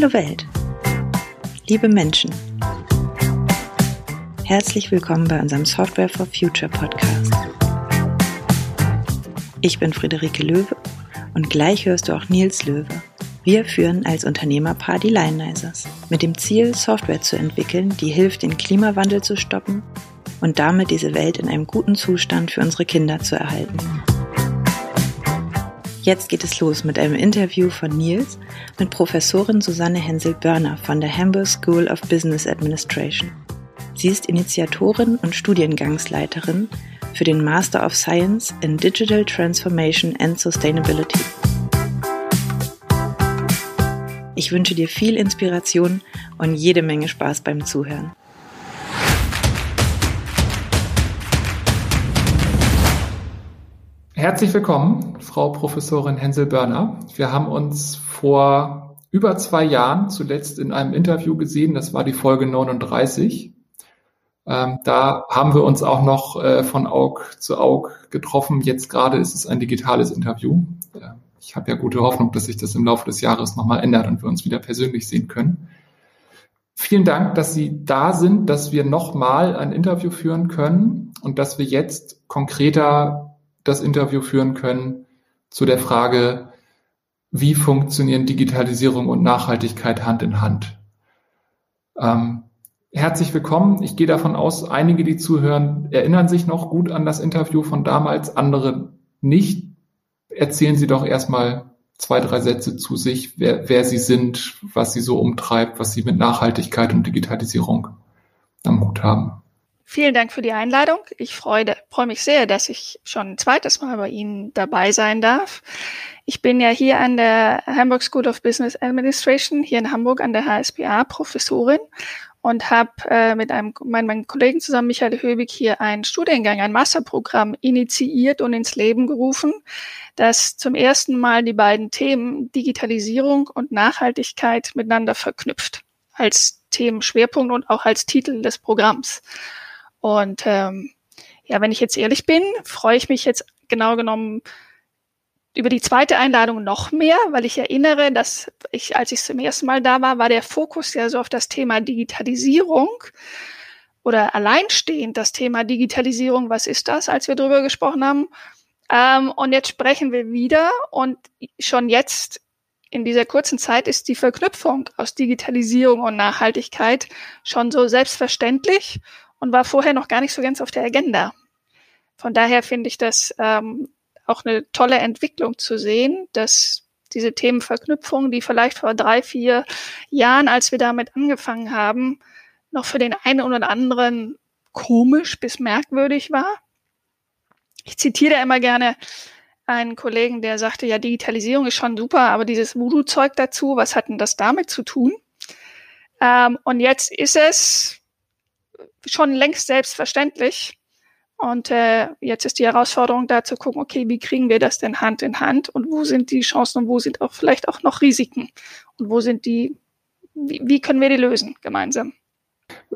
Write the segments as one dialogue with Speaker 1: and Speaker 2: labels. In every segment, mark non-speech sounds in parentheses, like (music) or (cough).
Speaker 1: Hallo Welt, liebe Menschen, herzlich willkommen bei unserem Software for Future Podcast. Ich bin Friederike Löwe und gleich hörst du auch Nils Löwe. Wir führen als Unternehmerpaar die Lionizers mit dem Ziel, Software zu entwickeln, die hilft, den Klimawandel zu stoppen und damit diese Welt in einem guten Zustand für unsere Kinder zu erhalten. Jetzt geht es los mit einem Interview von Nils mit Professorin Susanne Hensel-Börner von der Hamburg School of Business Administration. Sie ist Initiatorin und Studiengangsleiterin für den Master of Science in Digital Transformation and Sustainability. Ich wünsche dir viel Inspiration und jede Menge Spaß beim Zuhören.
Speaker 2: Herzlich willkommen, Frau Professorin Hensel-Börner. Wir haben uns vor über zwei Jahren zuletzt in einem Interview gesehen. Das war die Folge 39. Ähm, da haben wir uns auch noch äh, von Aug zu Aug getroffen. Jetzt gerade ist es ein digitales Interview. Ja, ich habe ja gute Hoffnung, dass sich das im Laufe des Jahres nochmal ändert und wir uns wieder persönlich sehen können. Vielen Dank, dass Sie da sind, dass wir nochmal ein Interview führen können und dass wir jetzt konkreter das Interview führen können zu der Frage, wie funktionieren Digitalisierung und Nachhaltigkeit Hand in Hand. Ähm, herzlich willkommen. Ich gehe davon aus, einige, die zuhören, erinnern sich noch gut an das Interview von damals, andere nicht. Erzählen Sie doch erstmal zwei, drei Sätze zu sich, wer, wer Sie sind, was Sie so umtreibt, was Sie mit Nachhaltigkeit und Digitalisierung am Hut haben.
Speaker 3: Vielen Dank für die Einladung. Ich freue, freue mich sehr, dass ich schon ein zweites Mal bei Ihnen dabei sein darf. Ich bin ja hier an der Hamburg School of Business Administration, hier in Hamburg an der HSBA Professorin und habe äh, mit einem mein, meinem Kollegen zusammen, Michael Höbig, hier einen Studiengang, ein Masterprogramm initiiert und ins Leben gerufen, das zum ersten Mal die beiden Themen Digitalisierung und Nachhaltigkeit miteinander verknüpft als Themenschwerpunkt und auch als Titel des Programms. Und ähm, ja, wenn ich jetzt ehrlich bin, freue ich mich jetzt genau genommen über die zweite Einladung noch mehr, weil ich erinnere, dass ich, als ich zum ersten Mal da war, war der Fokus ja so auf das Thema Digitalisierung oder alleinstehend das Thema Digitalisierung. Was ist das, als wir drüber gesprochen haben? Ähm, und jetzt sprechen wir wieder und schon jetzt in dieser kurzen Zeit ist die Verknüpfung aus Digitalisierung und Nachhaltigkeit schon so selbstverständlich und war vorher noch gar nicht so ganz auf der Agenda. Von daher finde ich das ähm, auch eine tolle Entwicklung zu sehen, dass diese Themenverknüpfung, die vielleicht vor drei, vier Jahren, als wir damit angefangen haben, noch für den einen oder anderen komisch bis merkwürdig war. Ich zitiere immer gerne einen Kollegen, der sagte, ja, Digitalisierung ist schon super, aber dieses Voodoo-Zeug dazu, was hat denn das damit zu tun? Ähm, und jetzt ist es schon längst selbstverständlich. Und äh, jetzt ist die Herausforderung da zu gucken, okay, wie kriegen wir das denn Hand in Hand und wo sind die Chancen und wo sind auch vielleicht auch noch Risiken und wo sind die, wie, wie können wir die lösen gemeinsam?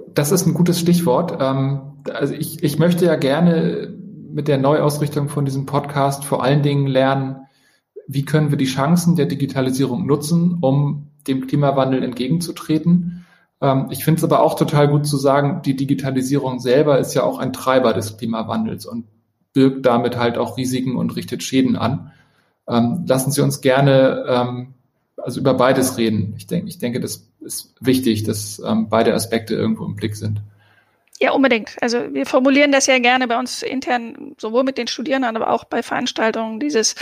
Speaker 2: Das ist ein gutes Stichwort. Ähm, also ich, ich möchte ja gerne mit der Neuausrichtung von diesem Podcast vor allen Dingen lernen, wie können wir die Chancen der Digitalisierung nutzen, um dem Klimawandel entgegenzutreten ich finde es aber auch total gut zu sagen, die Digitalisierung selber ist ja auch ein Treiber des Klimawandels und birgt damit halt auch Risiken und richtet Schäden an. Ähm, lassen Sie uns gerne ähm, also über beides reden. Ich denke, ich denke, das ist wichtig, dass ähm, beide Aspekte irgendwo im Blick sind.
Speaker 3: Ja, unbedingt. Also wir formulieren das ja gerne bei uns intern, sowohl mit den Studierenden, aber auch bei Veranstaltungen, dieses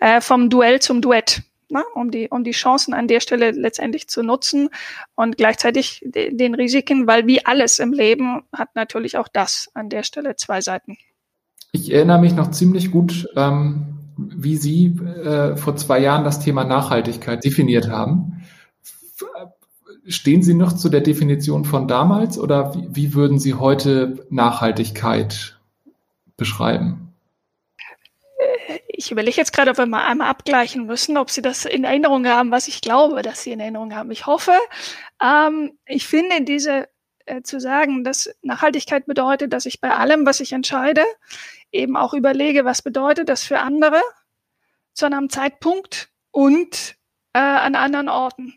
Speaker 3: äh, vom Duell zum Duett ne, um, die, um die Chancen an der Stelle letztendlich zu nutzen und gleichzeitig de, den Risiken, weil wie alles im Leben hat natürlich auch das an der Stelle zwei Seiten.
Speaker 2: Ich erinnere mich noch ziemlich gut, ähm, wie Sie äh, vor zwei Jahren das Thema Nachhaltigkeit definiert haben. Stehen Sie noch zu der Definition von damals oder wie, wie würden Sie heute Nachhaltigkeit beschreiben?
Speaker 3: Ich überlege jetzt gerade, ob wir mal einmal abgleichen müssen, ob Sie das in Erinnerung haben, was ich glaube, dass Sie in Erinnerung haben. Ich hoffe, ähm, ich finde diese äh, zu sagen, dass Nachhaltigkeit bedeutet, dass ich bei allem, was ich entscheide, eben auch überlege, was bedeutet das für andere zu einem Zeitpunkt und äh, an anderen Orten.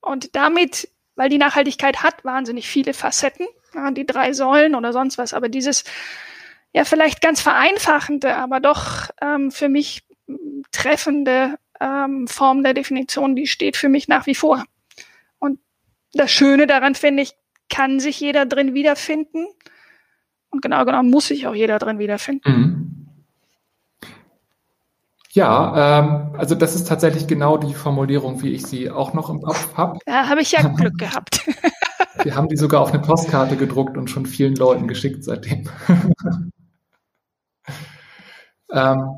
Speaker 3: und damit, weil die Nachhaltigkeit hat wahnsinnig viele Facetten, ja, die drei Säulen oder sonst was, aber dieses ja vielleicht ganz vereinfachende, aber doch ähm, für mich treffende ähm, Form der Definition, die steht für mich nach wie vor. Und das Schöne daran finde ich, kann sich jeder drin wiederfinden. Und genau genommen muss sich auch jeder drin wiederfinden. Mhm.
Speaker 2: Ja, ähm, also das ist tatsächlich genau die Formulierung, wie ich sie auch noch im Kopf habe.
Speaker 3: Da habe ich ja (laughs) Glück gehabt.
Speaker 2: Wir haben die sogar auf eine Postkarte gedruckt und schon vielen Leuten geschickt seitdem. (laughs) (laughs) ähm,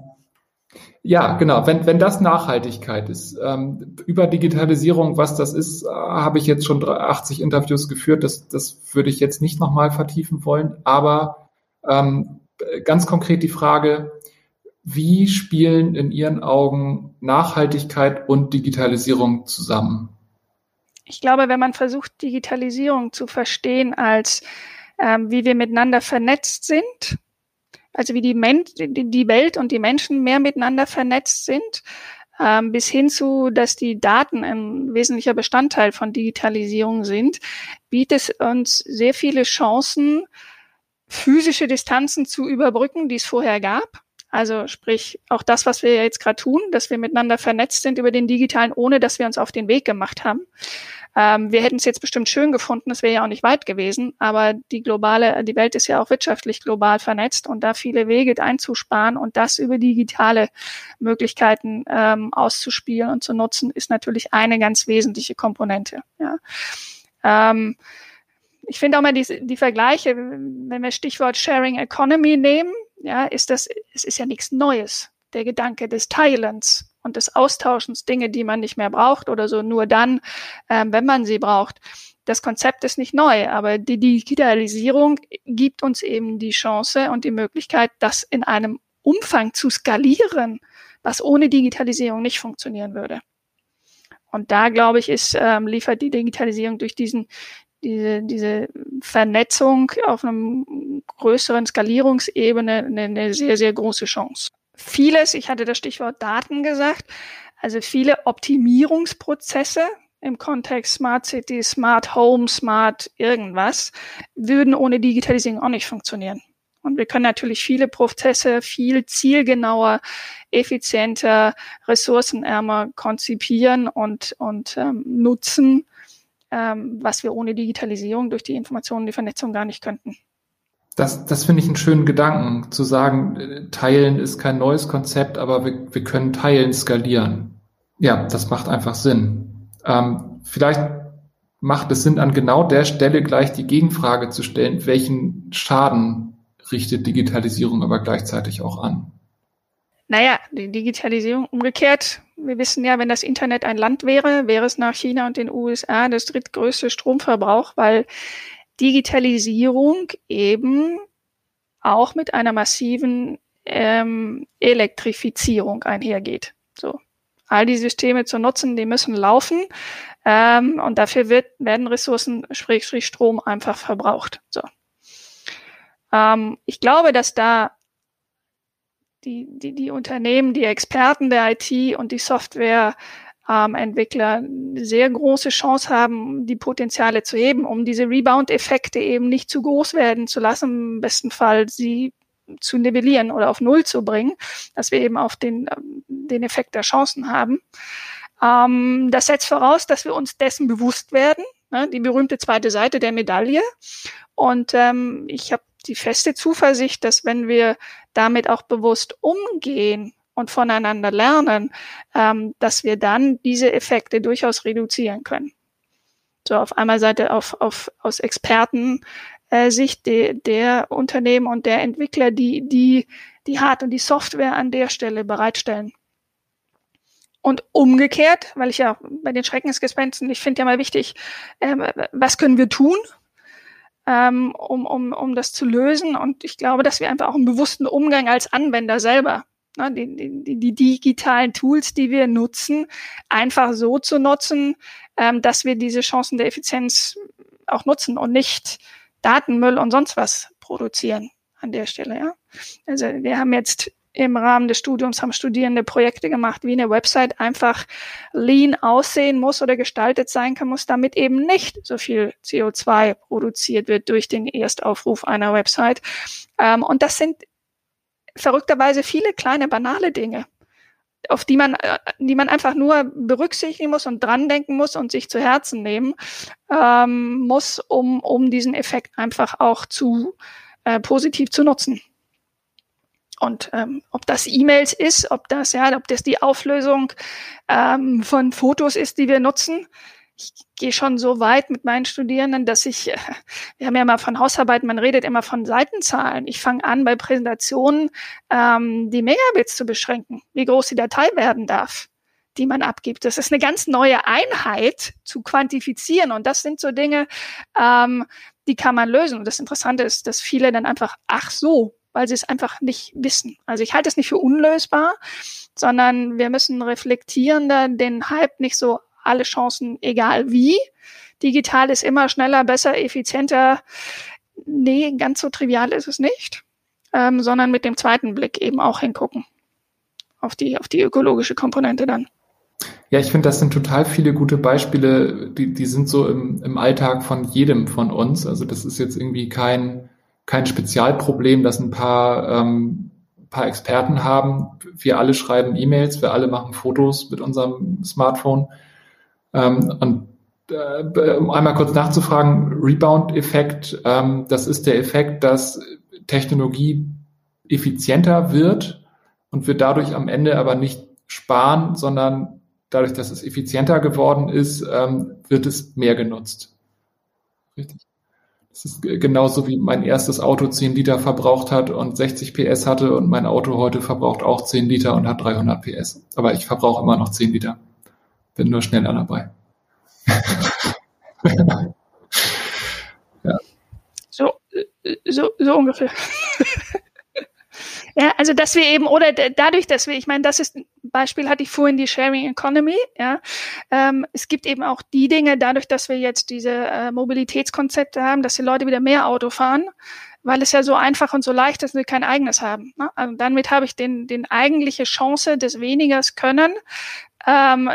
Speaker 2: ja, genau. Wenn, wenn das Nachhaltigkeit ist, ähm, über Digitalisierung, was das ist, äh, habe ich jetzt schon 80 Interviews geführt. Das, das würde ich jetzt nicht nochmal vertiefen wollen. Aber ähm, ganz konkret die Frage, wie spielen in Ihren Augen Nachhaltigkeit und Digitalisierung zusammen?
Speaker 3: Ich glaube, wenn man versucht, Digitalisierung zu verstehen als ähm, wie wir miteinander vernetzt sind, also wie die, Men die Welt und die Menschen mehr miteinander vernetzt sind, ähm, bis hin zu, dass die Daten ein wesentlicher Bestandteil von Digitalisierung sind, bietet es uns sehr viele Chancen, physische Distanzen zu überbrücken, die es vorher gab. Also sprich, auch das, was wir jetzt gerade tun, dass wir miteinander vernetzt sind über den digitalen, ohne dass wir uns auf den Weg gemacht haben. Ähm, wir hätten es jetzt bestimmt schön gefunden, es wäre ja auch nicht weit gewesen, aber die globale, die Welt ist ja auch wirtschaftlich global vernetzt und da viele Wege einzusparen und das über digitale Möglichkeiten ähm, auszuspielen und zu nutzen, ist natürlich eine ganz wesentliche Komponente. Ja. Ähm, ich finde auch mal die, die Vergleiche, wenn wir Stichwort Sharing Economy nehmen, ja, ist das, es ist ja nichts Neues. Der Gedanke des Teilens und des Austauschens Dinge, die man nicht mehr braucht oder so, nur dann, ähm, wenn man sie braucht. Das Konzept ist nicht neu, aber die Digitalisierung gibt uns eben die Chance und die Möglichkeit, das in einem Umfang zu skalieren, was ohne Digitalisierung nicht funktionieren würde. Und da, glaube ich, ist, ähm, liefert die Digitalisierung durch diesen, diese, diese Vernetzung auf einem größeren Skalierungsebene eine, eine sehr, sehr große Chance vieles, ich hatte das Stichwort Daten gesagt, also viele Optimierungsprozesse im Kontext Smart City, Smart Home, Smart irgendwas, würden ohne Digitalisierung auch nicht funktionieren. Und wir können natürlich viele Prozesse viel zielgenauer, effizienter, ressourcenärmer konzipieren und, und ähm, nutzen, ähm, was wir ohne Digitalisierung durch die Informationen, die Vernetzung gar nicht könnten.
Speaker 2: Das, das finde ich einen schönen Gedanken, zu sagen, teilen ist kein neues Konzept, aber wir, wir können teilen skalieren. Ja, das macht einfach Sinn. Ähm, vielleicht macht es Sinn, an genau der Stelle gleich die Gegenfrage zu stellen, welchen Schaden richtet Digitalisierung aber gleichzeitig auch an?
Speaker 3: Naja, die Digitalisierung umgekehrt. Wir wissen ja, wenn das Internet ein Land wäre, wäre es nach China und den USA das drittgrößte Stromverbrauch, weil Digitalisierung eben auch mit einer massiven ähm, Elektrifizierung einhergeht. So. All die Systeme zu nutzen, die müssen laufen ähm, und dafür wird, werden Ressourcen, sprich, sprich Strom einfach verbraucht. So. Ähm, ich glaube, dass da die, die, die Unternehmen, die Experten der IT und die Software ähm, Entwickler sehr große Chance haben, die Potenziale zu heben, um diese Rebound-Effekte eben nicht zu groß werden zu lassen, im besten Fall sie zu nivellieren oder auf Null zu bringen, dass wir eben auf den, den Effekt der Chancen haben. Ähm, das setzt voraus, dass wir uns dessen bewusst werden, ne, die berühmte zweite Seite der Medaille. Und ähm, ich habe die feste Zuversicht, dass wenn wir damit auch bewusst umgehen, und voneinander lernen, ähm, dass wir dann diese Effekte durchaus reduzieren können. So auf einmal Seite auf, auf aus Experten äh, Sicht de, der Unternehmen und der Entwickler, die die die Hard- und die Software an der Stelle bereitstellen. Und umgekehrt, weil ich ja bei den Schreckensgespensten, ich finde ja mal wichtig, ähm, was können wir tun, ähm, um, um, um das zu lösen? Und ich glaube, dass wir einfach auch einen bewussten Umgang als Anwender selber ne, die, die, die digitalen Tools, die wir nutzen, einfach so zu nutzen, ähm, dass wir diese Chancen der Effizienz auch nutzen und nicht Datenmüll und sonst was produzieren an der Stelle. Ja? Also wir haben jetzt im Rahmen des Studiums haben Studierende Projekte gemacht, wie eine Website einfach lean aussehen muss oder gestaltet sein kann muss, damit eben nicht so viel CO2 produziert wird durch den Erstaufruf einer Website. Ähm, und das sind verrückterweise viele kleine banale Dinge auf die man, äh, die man einfach nur berücksichtigen muss und dran denken muss und sich zu Herzen nehmen ähm, muss, um, um diesen Effekt einfach auch zu äh, positiv zu nutzen. Und ähm, ob das E-Mails ist, ob das ja, ob das die Auflösung ähm, von Fotos ist, die wir nutzen, ich gehe schon so weit mit meinen Studierenden, dass ich, äh, wir haben ja immer von Hausarbeiten, man redet immer von Seitenzahlen. Ich fange an, bei Präsentationen ähm, die Megabits zu beschränken, wie groß die Datei werden darf, die man abgibt. Das ist eine ganz neue Einheit zu quantifizieren. Und das sind so Dinge, ähm, die kann man lösen. Und das Interessante ist, dass viele dann einfach, ach so, weil sie es einfach nicht wissen. Also ich halte es nicht für unlösbar, sondern wir müssen reflektierender den Hype nicht so alle Chancen, egal wie. Digital ist immer schneller, besser, effizienter. Nee, ganz so trivial ist es nicht, ähm, sondern mit dem zweiten Blick eben auch hingucken auf die, auf die ökologische Komponente dann.
Speaker 2: Ja, ich finde, das sind total viele gute Beispiele, die, die sind so im, im Alltag von jedem von uns. Also das ist jetzt irgendwie kein, kein Spezialproblem, das ein paar, ähm, paar Experten haben. Wir alle schreiben E-Mails, wir alle machen Fotos mit unserem Smartphone. Ähm, und äh, um einmal kurz nachzufragen, Rebound-Effekt, ähm, das ist der Effekt, dass Technologie effizienter wird und wir dadurch am Ende aber nicht sparen, sondern dadurch, dass es effizienter geworden ist, ähm, wird es mehr genutzt. Richtig. Das ist genauso wie mein erstes Auto 10 Liter verbraucht hat und 60 PS hatte und mein Auto heute verbraucht auch 10 Liter und hat 300 PS. Aber ich verbrauche immer noch 10 Liter bin nur schneller dabei.
Speaker 3: ja. So, so, so ungefähr. ja, also dass wir eben, oder dadurch, dass wir, ich meine, das ist ein Beispiel, hatte ich vorhin die Sharing Economy, ja. Ähm, es gibt eben auch die Dinge, dadurch, dass wir jetzt diese äh, Mobilitätskonzepte haben, dass die Leute wieder mehr Auto fahren, weil es ja so einfach und so leicht ist, dass wir kein eigenes haben. Ne? Also damit habe ich den, den eigentliche Chance des Wenigers können, ähm,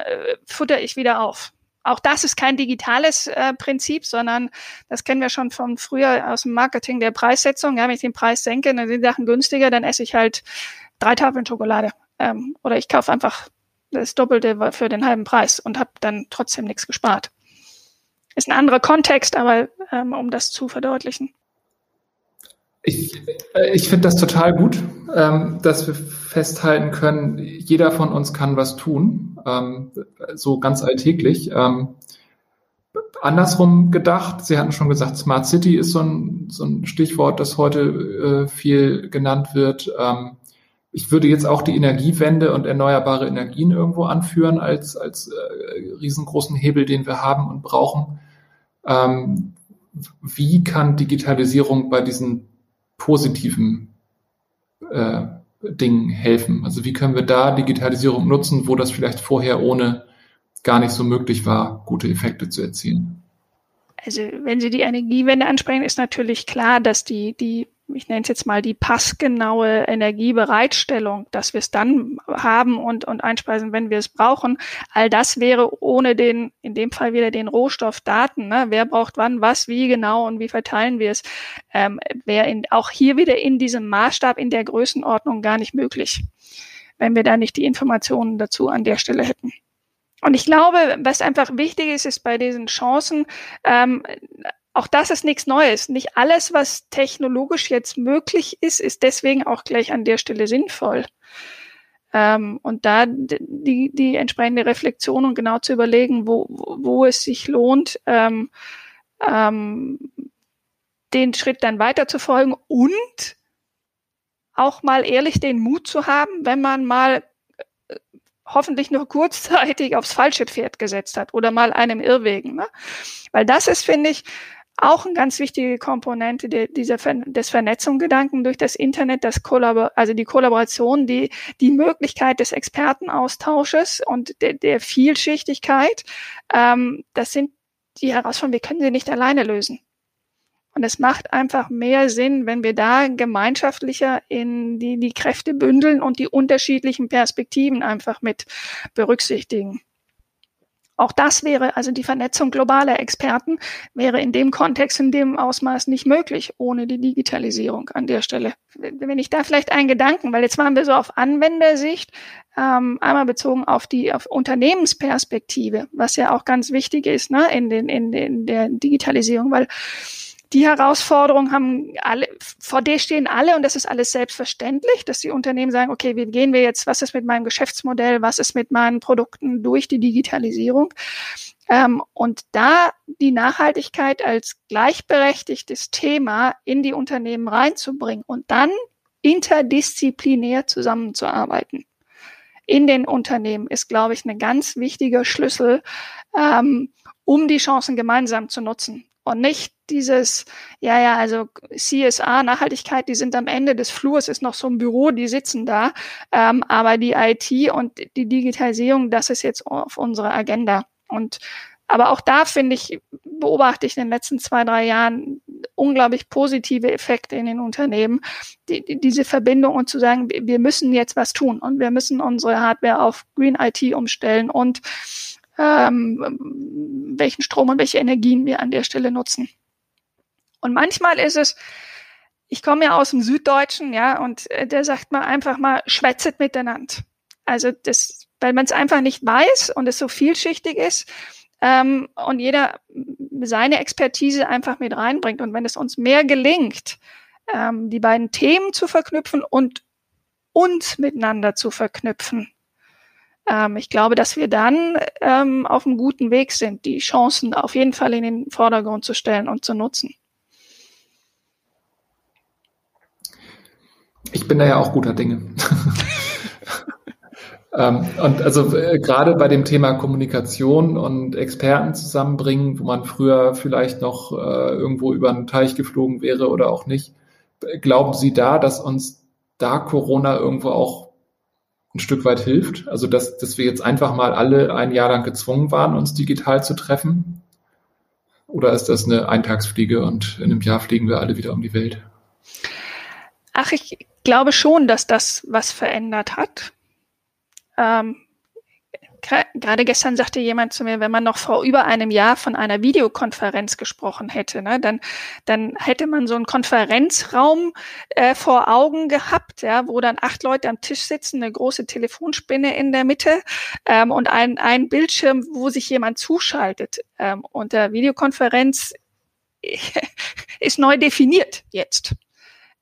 Speaker 3: futter ich wieder auf. Auch das ist kein digitales äh, Prinzip, sondern das kennen wir schon von früher aus dem Marketing der Preissetzung. Ja, wenn ich den Preis senke, dann sind Sachen günstiger, dann esse ich halt drei Tafeln Schokolade. Ähm, oder ich kaufe einfach das Doppelte für den halben Preis und habe dann trotzdem nichts gespart. Ist ein anderer Kontext, aber ähm, um das zu verdeutlichen.
Speaker 2: Ich, äh, ich finde das total gut, ähm, dass wir festhalten können, jeder von uns kann was tun, ähm, so ganz alltäglich. Ähm, andersrum gedacht, Sie hatten schon gesagt, Smart City ist so ein, so ein Stichwort, das heute äh, viel genannt wird. Ähm, ich würde jetzt auch die Energiewende und erneuerbare Energien irgendwo anführen als, als äh, riesengroßen Hebel, den wir haben und brauchen. Ähm, wie kann Digitalisierung bei diesen positiven äh, Dingen helfen? Also wie können wir da Digitalisierung nutzen, wo das vielleicht vorher ohne gar nicht so möglich war, gute Effekte zu erzielen?
Speaker 3: Also wenn Sie die Energiewende ansprechen, ist natürlich klar, dass die, die ich nenne es jetzt mal die passgenaue Energiebereitstellung, dass wir es dann haben und, und einspeisen, wenn wir es brauchen. All das wäre ohne den, in dem Fall wieder den Rohstoffdaten, ne? wer braucht wann was, wie genau und wie verteilen wir es, ähm, wäre in, auch hier wieder in diesem Maßstab, in der Größenordnung gar nicht möglich, wenn wir da nicht die Informationen dazu an der Stelle hätten. Und ich glaube, was einfach wichtig ist, ist bei diesen Chancen, ähm, auch das ist nichts Neues. Nicht alles, was technologisch jetzt möglich ist, ist deswegen auch gleich an der Stelle sinnvoll. Ähm, und da die, die entsprechende Reflexion und genau zu überlegen, wo, wo es sich lohnt, ähm, ähm, den Schritt dann weiter zu folgen und auch mal ehrlich den Mut zu haben, wenn man mal äh, hoffentlich nur kurzzeitig aufs falsche Pferd gesetzt hat oder mal einem Irrwegen. Ne? Weil das ist, finde ich, auch eine ganz wichtige Komponente de, dieser des Vernetzungsgedanken durch das Internet, das also die Kollaboration, die, die Möglichkeit des Expertenaustausches und de, der Vielschichtigkeit, ähm, das sind die Herausforderungen, wir können sie nicht alleine lösen. Und es macht einfach mehr Sinn, wenn wir da gemeinschaftlicher in die, die Kräfte bündeln und die unterschiedlichen Perspektiven einfach mit berücksichtigen. Auch das wäre, also die Vernetzung globaler Experten, wäre in dem Kontext, in dem Ausmaß nicht möglich ohne die Digitalisierung an der Stelle. Wenn ich da vielleicht einen Gedanken, weil jetzt waren wir so auf Anwendersicht, ähm, einmal bezogen auf die auf Unternehmensperspektive, was ja auch ganz wichtig ist ne, in, den, in, den, in der Digitalisierung, weil die Herausforderungen haben alle, vor der stehen alle und das ist alles selbstverständlich, dass die Unternehmen sagen, okay, wie gehen wir jetzt, was ist mit meinem Geschäftsmodell, was ist mit meinen Produkten durch die Digitalisierung? Ähm, und da die Nachhaltigkeit als gleichberechtigtes Thema in die Unternehmen reinzubringen und dann interdisziplinär zusammenzuarbeiten in den Unternehmen ist, glaube ich, ein ganz wichtiger Schlüssel, ähm, um die Chancen gemeinsam zu nutzen und nicht dieses, ja, ja, also CSA, Nachhaltigkeit, die sind am Ende des Flurs, ist noch so ein Büro, die sitzen da, ähm, aber die IT und die Digitalisierung, das ist jetzt auf unserer Agenda. Und aber auch da finde ich, beobachte ich in den letzten zwei, drei Jahren unglaublich positive Effekte in den Unternehmen. Die, die, diese Verbindung und zu sagen, wir müssen jetzt was tun und wir müssen unsere Hardware auf Green IT umstellen und ähm, welchen Strom und welche Energien wir an der Stelle nutzen. Und manchmal ist es, ich komme ja aus dem Süddeutschen, ja, und äh, der sagt mal einfach mal, schwätzet miteinander. Also das, weil man es einfach nicht weiß und es so vielschichtig ist ähm, und jeder seine Expertise einfach mit reinbringt. Und wenn es uns mehr gelingt, ähm, die beiden Themen zu verknüpfen und uns miteinander zu verknüpfen, ähm, ich glaube, dass wir dann ähm, auf einem guten Weg sind, die Chancen auf jeden Fall in den Vordergrund zu stellen und zu nutzen.
Speaker 2: Ich bin da ja auch guter Dinge. (laughs) ähm, und also äh, gerade bei dem Thema Kommunikation und Experten zusammenbringen, wo man früher vielleicht noch äh, irgendwo über einen Teich geflogen wäre oder auch nicht, glauben Sie da, dass uns da Corona irgendwo auch ein Stück weit hilft. Also dass, dass wir jetzt einfach mal alle ein Jahr lang gezwungen waren, uns digital zu treffen. Oder ist das eine Eintagsfliege und in einem Jahr fliegen wir alle wieder um die Welt?
Speaker 3: Ach, ich glaube schon, dass das was verändert hat. Ähm, gerade gestern sagte jemand zu mir, wenn man noch vor über einem Jahr von einer Videokonferenz gesprochen hätte, ne, dann, dann hätte man so einen Konferenzraum äh, vor Augen gehabt, ja, wo dann acht Leute am Tisch sitzen, eine große Telefonspinne in der Mitte ähm, und ein, ein Bildschirm, wo sich jemand zuschaltet. Ähm, und der Videokonferenz (laughs) ist neu definiert jetzt.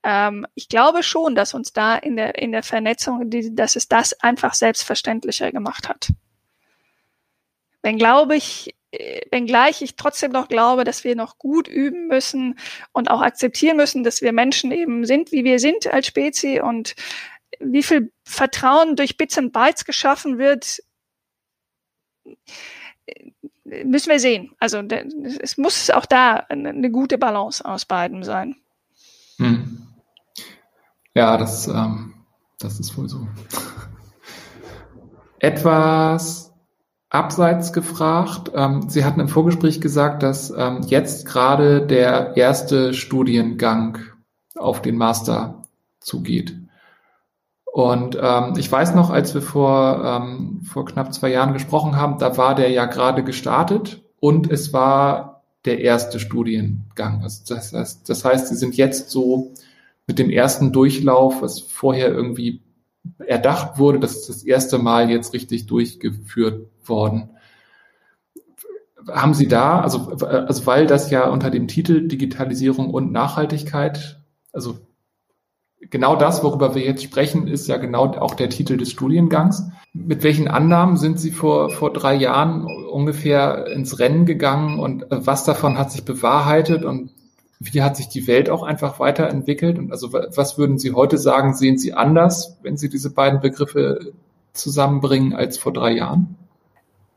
Speaker 3: Ähm, ich glaube schon, dass uns da in der, in der Vernetzung, dass es das einfach selbstverständlicher gemacht hat. Wenn glaube ich, äh, wenngleich ich trotzdem noch glaube, dass wir noch gut üben müssen und auch akzeptieren müssen, dass wir Menschen eben sind, wie wir sind als Spezie und wie viel Vertrauen durch Bits und Bytes geschaffen wird, müssen wir sehen. Also es muss auch da eine gute Balance aus beiden sein. Hm.
Speaker 2: Ja, das, ähm, das ist wohl so. (laughs) Etwas abseits gefragt. Ähm, Sie hatten im Vorgespräch gesagt, dass ähm, jetzt gerade der erste Studiengang auf den Master zugeht. Und ähm, ich weiß noch, als wir vor, vor knapp zwei Jahren gesprochen haben, da war der ja gerade gestartet und es war der erste Studiengang. Also das, heißt, das heißt, Sie sind jetzt so mit dem ersten Durchlauf, was vorher irgendwie erdacht wurde, das ist das erste Mal jetzt richtig durchgeführt worden. Haben Sie da, also, also weil das ja unter dem Titel Digitalisierung und Nachhaltigkeit, also genau das, worüber wir jetzt sprechen, ist ja genau auch der Titel des Studiengangs. Mit welchen Annahmen sind Sie vor, vor drei Jahren ungefähr ins Rennen gegangen und was davon hat sich bewahrheitet und wie hat sich die Welt auch einfach weiterentwickelt? Und also was würden Sie heute sagen, sehen Sie anders, wenn Sie diese beiden Begriffe zusammenbringen als vor drei Jahren?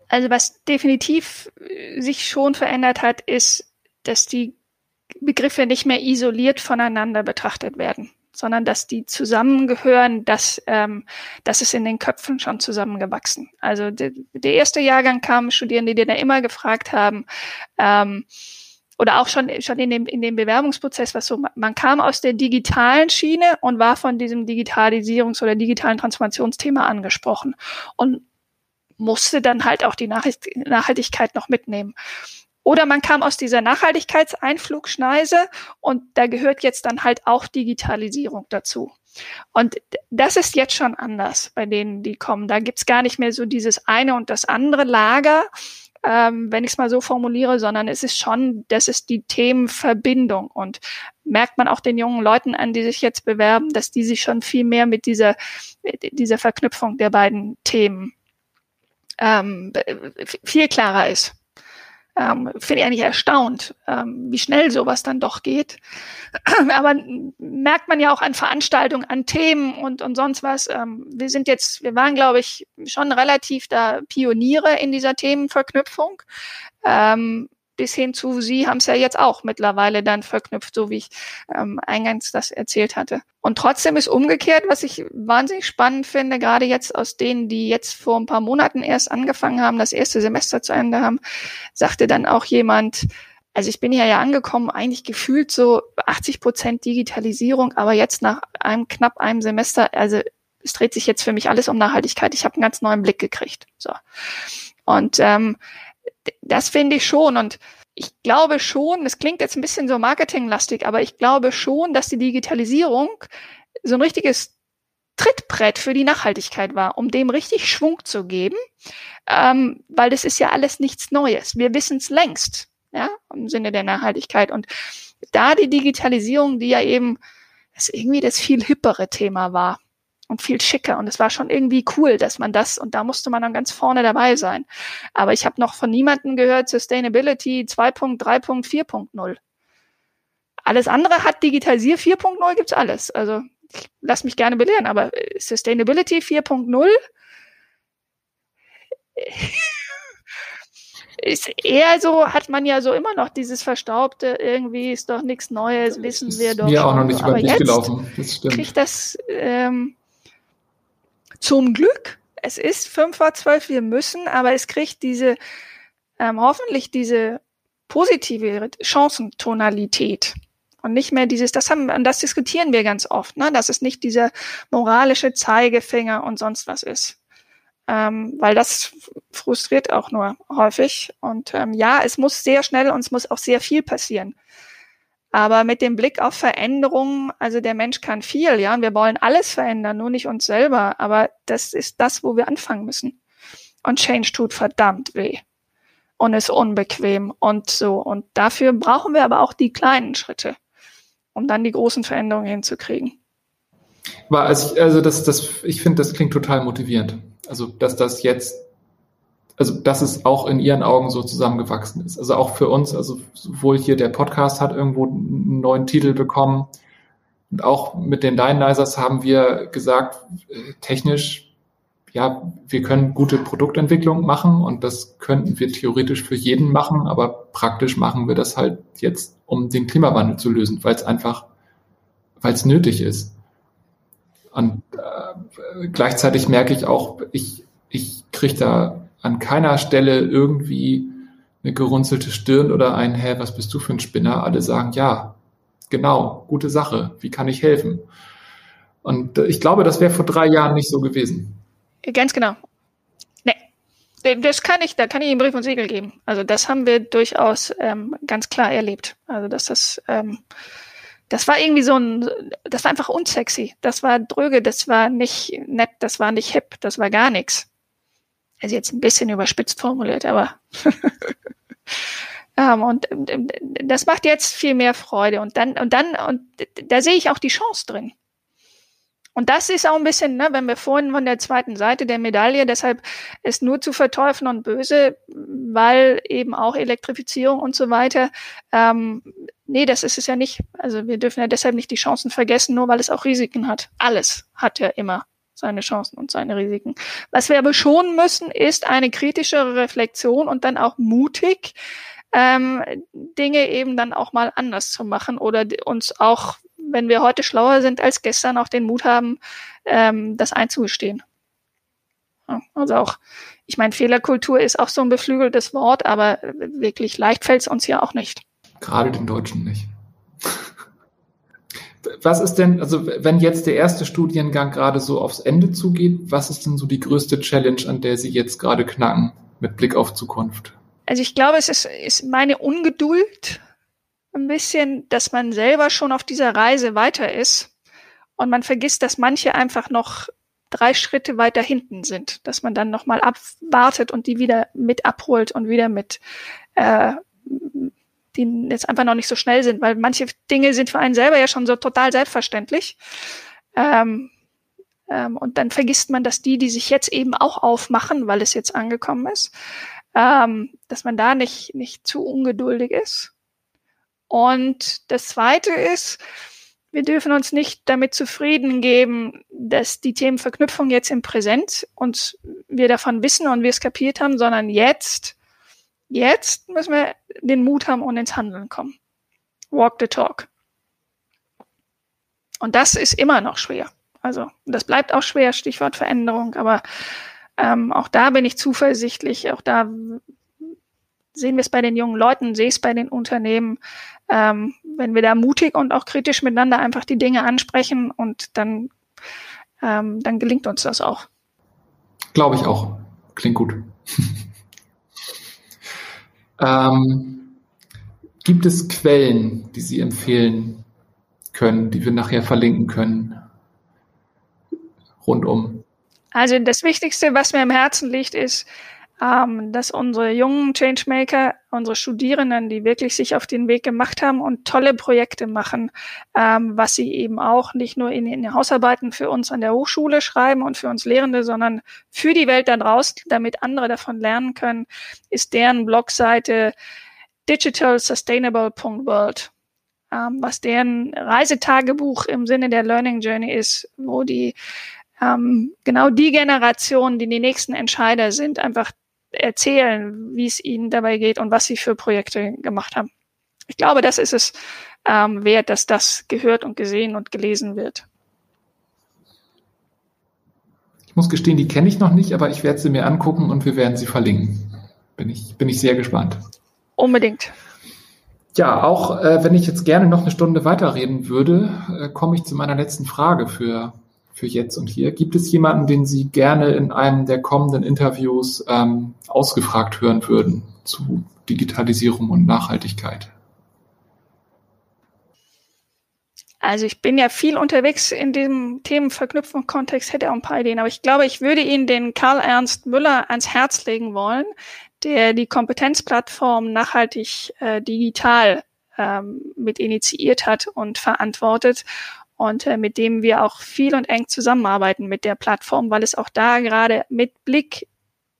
Speaker 3: Also was definitiv äh, sich schon verändert hat, ist, dass die Begriffe nicht mehr isoliert voneinander betrachtet werden, sondern dass die zusammengehören, dass ähm, das ist in den Köpfen schon zusammengewachsen. Also de, der erste Jahrgang kamen Studierende, die da immer gefragt haben, ähm, oder auch schon, schon in dem, in dem Bewerbungsprozess, was so, man kam aus der digitalen Schiene und war von diesem Digitalisierungs- oder digitalen Transformationsthema angesprochen und musste dann halt auch die Nachhaltigkeit noch mitnehmen. Oder man kam aus dieser Nachhaltigkeitseinflugschneise und da gehört jetzt dann halt auch Digitalisierung dazu. Und das ist jetzt schon anders bei denen, die kommen. Da gibt's gar nicht mehr so dieses eine und das andere Lager, ähm, wenn ich es mal so formuliere, sondern es ist schon, das ist die Themenverbindung. Und merkt man auch den jungen Leuten an, die sich jetzt bewerben, dass die sich schon viel mehr mit dieser, dieser Verknüpfung der beiden Themen ähm, viel klarer ist ähm, finde ich eigentlich erstaunt, ähm, wie schnell sowas dann doch geht. (clears throat) Aber merkt man ja auch an Veranstaltungen, an Themen und, und sonst was. Ähm, wir sind jetzt, wir waren, glaube ich, schon relativ da Pioniere in dieser Themenverknüpfung. Ähm, bis hin zu, Sie haben es ja jetzt auch mittlerweile dann verknüpft, so wie ich ähm, eingangs das erzählt hatte. Und trotzdem ist umgekehrt, was ich wahnsinnig spannend finde, gerade jetzt aus denen, die jetzt vor ein paar Monaten erst angefangen haben, das erste Semester zu Ende haben, sagte dann auch jemand, also ich bin hier ja angekommen, eigentlich gefühlt so 80 Prozent Digitalisierung, aber jetzt nach einem knapp einem Semester, also es dreht sich jetzt für mich alles um Nachhaltigkeit. Ich habe einen ganz neuen Blick gekriegt. So. Und ähm, das finde ich schon. Und ich glaube schon, es klingt jetzt ein bisschen so marketinglastig, aber ich glaube schon, dass die Digitalisierung so ein richtiges Trittbrett für die Nachhaltigkeit war, um dem richtig Schwung zu geben, ähm, weil das ist ja alles nichts Neues. Wir wissen es längst, ja, im Sinne der Nachhaltigkeit. Und da die Digitalisierung, die ja eben das irgendwie das viel hippere Thema war, und viel schicker. Und es war schon irgendwie cool, dass man das, und da musste man dann ganz vorne dabei sein. Aber ich habe noch von niemandem gehört, Sustainability 2.3.4.0. Alles andere hat Digitalisier 4.0 gibt's alles. Also ich lass mich gerne belehren, aber Sustainability 4.0 (laughs) ist eher so, hat man ja so immer noch dieses Verstaubte, irgendwie ist doch nichts Neues, wissen wir doch.
Speaker 2: Mir auch noch nicht über den gelaufen.
Speaker 3: Das stimmt. Kriegt das ähm, zum Glück, es ist fünf vor zwölf, wir müssen, aber es kriegt diese, ähm, hoffentlich diese positive Chancentonalität. Und nicht mehr dieses, das haben, und das diskutieren wir ganz oft, ne, dass es nicht dieser moralische Zeigefinger und sonst was ist. Ähm, weil das frustriert auch nur häufig. Und ähm, ja, es muss sehr schnell und es muss auch sehr viel passieren. Aber mit dem Blick auf Veränderungen, also der Mensch kann viel, ja, und wir wollen alles verändern, nur nicht uns selber. Aber das ist das, wo wir anfangen müssen. Und Change tut verdammt weh. Und ist unbequem und so. Und dafür brauchen wir aber auch die kleinen Schritte, um dann die großen Veränderungen hinzukriegen.
Speaker 2: also, also das, das, ich finde, das klingt total motivierend. Also, dass das jetzt also dass es auch in ihren Augen so zusammengewachsen ist. Also auch für uns, also sowohl hier der Podcast hat irgendwo einen neuen Titel bekommen und auch mit den Lionizers haben wir gesagt, äh, technisch, ja, wir können gute Produktentwicklung machen und das könnten wir theoretisch für jeden machen, aber praktisch machen wir das halt jetzt, um den Klimawandel zu lösen, weil es einfach, weil es nötig ist. Und äh, gleichzeitig merke ich auch, ich, ich kriege da an keiner Stelle irgendwie eine gerunzelte Stirn oder ein, hä, was bist du für ein Spinner? Alle sagen, ja, genau, gute Sache, wie kann ich helfen? Und äh, ich glaube, das wäre vor drei Jahren nicht so gewesen.
Speaker 3: Ganz genau. Nee, das kann ich, da kann ich Ihnen Brief und Siegel geben. Also das haben wir durchaus ähm, ganz klar erlebt. Also dass das, ähm, das war irgendwie so ein, das war einfach unsexy. Das war dröge, das war nicht nett, das war nicht hip, das war gar nichts also jetzt ein bisschen überspitzt formuliert, aber um, (laughs) und um, das macht jetzt viel mehr Freude und dann und dann und da sehe ich auch die Chance drin. Und das ist auch ein bisschen, ne, wenn wir vorhin von der zweiten Seite der Medaille, deshalb ist nur zu verteufeln und böse, weil eben auch Elektrifizierung und so weiter. Ähm, nee, das ist es ja nicht. Also wir dürfen ja deshalb nicht die Chancen vergessen, nur weil es auch Risiken hat. Alles hat ja immer seine Chancen und seine Risiken. Was wir aber schon müssen, ist eine kritischere Reflexion und dann auch mutig, ähm, Dinge eben dann auch mal anders zu machen oder uns auch, wenn wir heute schlauer sind als gestern, auch den Mut haben, ähm, das einzugestehen. Also auch, ich meine, Fehlerkultur ist auch so ein beflügeltes Wort, aber wirklich leicht fällt es uns ja auch nicht.
Speaker 2: Gerade den Deutschen nicht. Was ist denn, also wenn jetzt der erste Studiengang gerade so aufs Ende zugeht, was ist denn so die größte Challenge, an der Sie jetzt gerade knacken mit Blick auf Zukunft?
Speaker 3: Also ich glaube, es ist, ist meine Ungeduld ein bisschen, dass man selber schon auf dieser Reise weiter ist und man vergisst, dass manche einfach noch drei Schritte weiter hinten sind, dass man dann nochmal abwartet und die wieder mit abholt und wieder mit, äh, die jetzt einfach noch nicht so schnell sind, weil manche Dinge sind für einen selber ja schon so total selbstverständlich. Ähm, ähm, und dann vergisst man, dass die, die sich jetzt eben auch aufmachen, weil es jetzt angekommen ist, ähm, dass man da nicht, nicht zu ungeduldig ist. Und das Zweite ist, wir dürfen uns nicht damit zufrieden geben, dass die Themenverknüpfung jetzt im Präsent und wir davon wissen und wir es kapiert haben, sondern jetzt, jetzt müssen wir den Mut haben und ins Handeln kommen. Walk the talk. Und das ist immer noch schwer. Also das bleibt auch schwer, Stichwort Veränderung, aber ähm, auch da bin ich zuversichtlich, auch da sehen wir es bei den jungen Leuten, sehe es bei den Unternehmen, ähm, wenn wir da mutig und auch kritisch miteinander einfach die Dinge ansprechen und dann, ähm, dann gelingt uns das auch.
Speaker 2: Glaube ich auch. Klingt gut. (laughs) ähm, gibt es Quellen, die Sie empfehlen können, die wir nachher verlinken können? Rundum.
Speaker 3: Also das Wichtigste, was mir im Herzen liegt, ist, ähm, dass unsere jungen Changemaker, unsere Studierenden, die wirklich sich auf den Weg gemacht haben und tolle Projekte machen, ähm, was sie eben auch nicht nur in den Hausarbeiten für uns an der Hochschule schreiben und für uns Lehrende, sondern für die Welt da draußen, damit andere davon lernen können, ist deren Blogseite digitalsustainable.world ähm, was deren Reisetagebuch im Sinne der Learning Journey ist, wo die ähm, genau die Generation, die die nächsten Entscheider sind, einfach erzählen, wie es ihnen dabei geht und was sie für Projekte gemacht haben. Ich glaube, das ist es ähm, wert, dass das gehört und gesehen und gelesen wird.
Speaker 2: Ich muss gestehen, die kenne ich noch nicht, aber ich werde sie mir angucken und wir werden sie verlinken. Bin ich, bin ich sehr gespannt.
Speaker 3: Unbedingt.
Speaker 2: Ja, auch äh, wenn ich jetzt gerne noch eine Stunde weiterreden würde, äh, komme ich zu meiner letzten Frage für für jetzt und hier. Gibt es jemanden, den Sie gerne in einem der kommenden Interviews ähm, ausgefragt hören würden zu Digitalisierung und Nachhaltigkeit?
Speaker 3: Also ich bin ja viel unterwegs in diesem Themenverknüpfungskontext, hätte auch ein paar Ideen, aber ich glaube, ich würde Ihnen den Karl Ernst Müller ans Herz legen wollen, der die Kompetenzplattform nachhaltig äh, digital ähm, mit initiiert hat und verantwortet und äh, mit dem wir auch viel und eng zusammenarbeiten mit der Plattform, weil es auch da gerade mit Blick,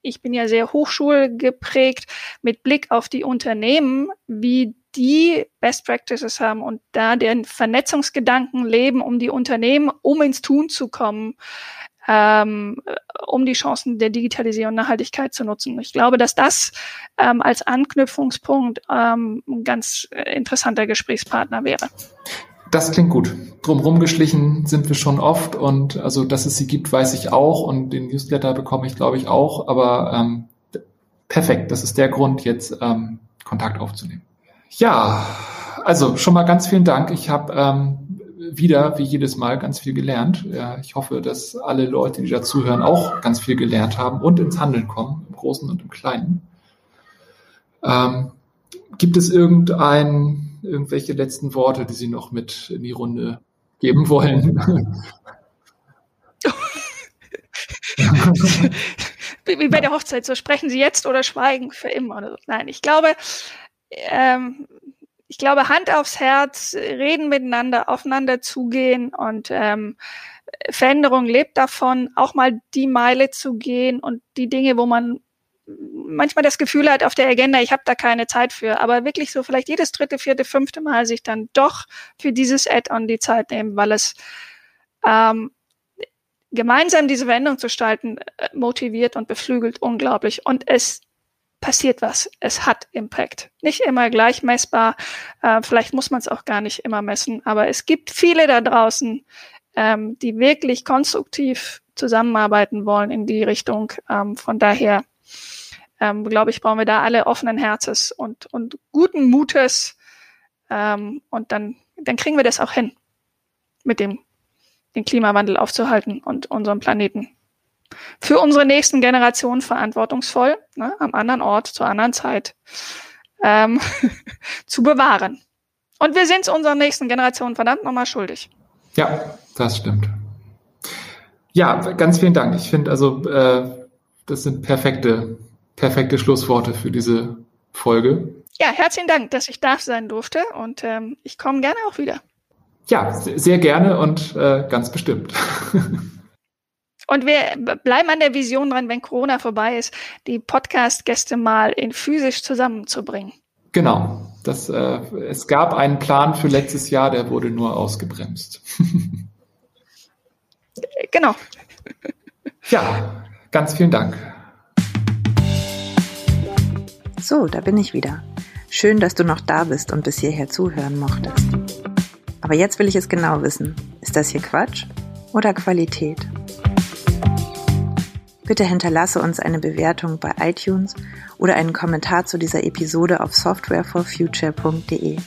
Speaker 3: ich bin ja sehr hochschulgeprägt, mit Blick auf die Unternehmen, wie die Best Practices haben und da den Vernetzungsgedanken leben, um die Unternehmen, um ins Tun zu kommen, ähm, um die Chancen der Digitalisierung und Nachhaltigkeit zu nutzen. Ich glaube, dass das ähm, als Anknüpfungspunkt ähm, ein ganz interessanter Gesprächspartner wäre.
Speaker 2: Das klingt gut. Drumherum geschlichen sind wir schon oft und also, dass es sie gibt, weiß ich auch und den Newsletter bekomme ich, glaube ich, auch. Aber ähm, perfekt, das ist der Grund, jetzt ähm, Kontakt aufzunehmen. Ja, also schon mal ganz vielen Dank. Ich habe ähm, wieder, wie jedes Mal, ganz viel gelernt. Ja, ich hoffe, dass alle Leute, die dazuhören, auch ganz viel gelernt haben und ins Handeln kommen, im Großen und im Kleinen. Ähm, gibt es irgendein irgendwelche letzten Worte, die Sie noch mit in die Runde geben wollen? (laughs)
Speaker 3: Wie bei der Hochzeit, so sprechen Sie jetzt oder schweigen für immer. Nein, ich glaube, ähm, ich glaube, Hand aufs Herz, reden miteinander, aufeinander zugehen und ähm, Veränderung lebt davon, auch mal die Meile zu gehen und die Dinge, wo man manchmal das Gefühl hat auf der Agenda, ich habe da keine Zeit für, aber wirklich so vielleicht jedes dritte, vierte, fünfte Mal sich dann doch für dieses Add-on die Zeit nehmen, weil es ähm, gemeinsam diese Wendung zu gestalten äh, motiviert und beflügelt unglaublich und es passiert was. Es hat Impact. Nicht immer gleich messbar. Äh, vielleicht muss man es auch gar nicht immer messen, aber es gibt viele da draußen, ähm, die wirklich konstruktiv zusammenarbeiten wollen in die Richtung. Ähm, von daher ähm, glaube ich, brauchen wir da alle offenen Herzens und, und guten Mutes, Ähm, und dann, dann kriegen wir das auch hin, mit dem den Klimawandel aufzuhalten und unseren Planeten für unsere nächsten Generationen verantwortungsvoll, ne, am anderen Ort, zur anderen Zeit, ähm, (laughs) zu bewahren. Und wir sind es unseren nächsten Generationen verdammt nochmal schuldig.
Speaker 2: Ja, das stimmt. Ja, ganz vielen Dank. Ich finde also, äh, das sind perfekte, perfekte Schlussworte für diese Folge.
Speaker 3: Ja, herzlichen Dank, dass ich da sein durfte und ähm, ich komme gerne auch wieder.
Speaker 2: Ja, sehr gerne und äh, ganz bestimmt. (laughs)
Speaker 3: Und wir bleiben an der Vision dran, wenn Corona vorbei ist, die Podcast-Gäste mal in physisch zusammenzubringen.
Speaker 2: Genau. Das, äh, es gab einen Plan für letztes Jahr, der wurde nur ausgebremst. (laughs)
Speaker 3: genau.
Speaker 1: Ja, ganz vielen Dank. So, da bin ich wieder. Schön, dass du noch da bist und bis hierher zuhören mochtest. Aber jetzt will ich es genau wissen. Ist das hier Quatsch oder Qualität? Bitte hinterlasse uns eine Bewertung bei iTunes oder einen Kommentar zu dieser Episode auf softwareforfuture.de.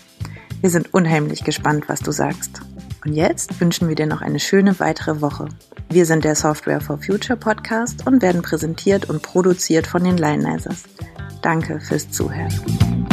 Speaker 1: Wir sind unheimlich gespannt, was du sagst. Und jetzt wünschen wir dir noch eine schöne weitere Woche. Wir sind der Software for Future Podcast und werden präsentiert und produziert von den Lionizers. Danke fürs Zuhören.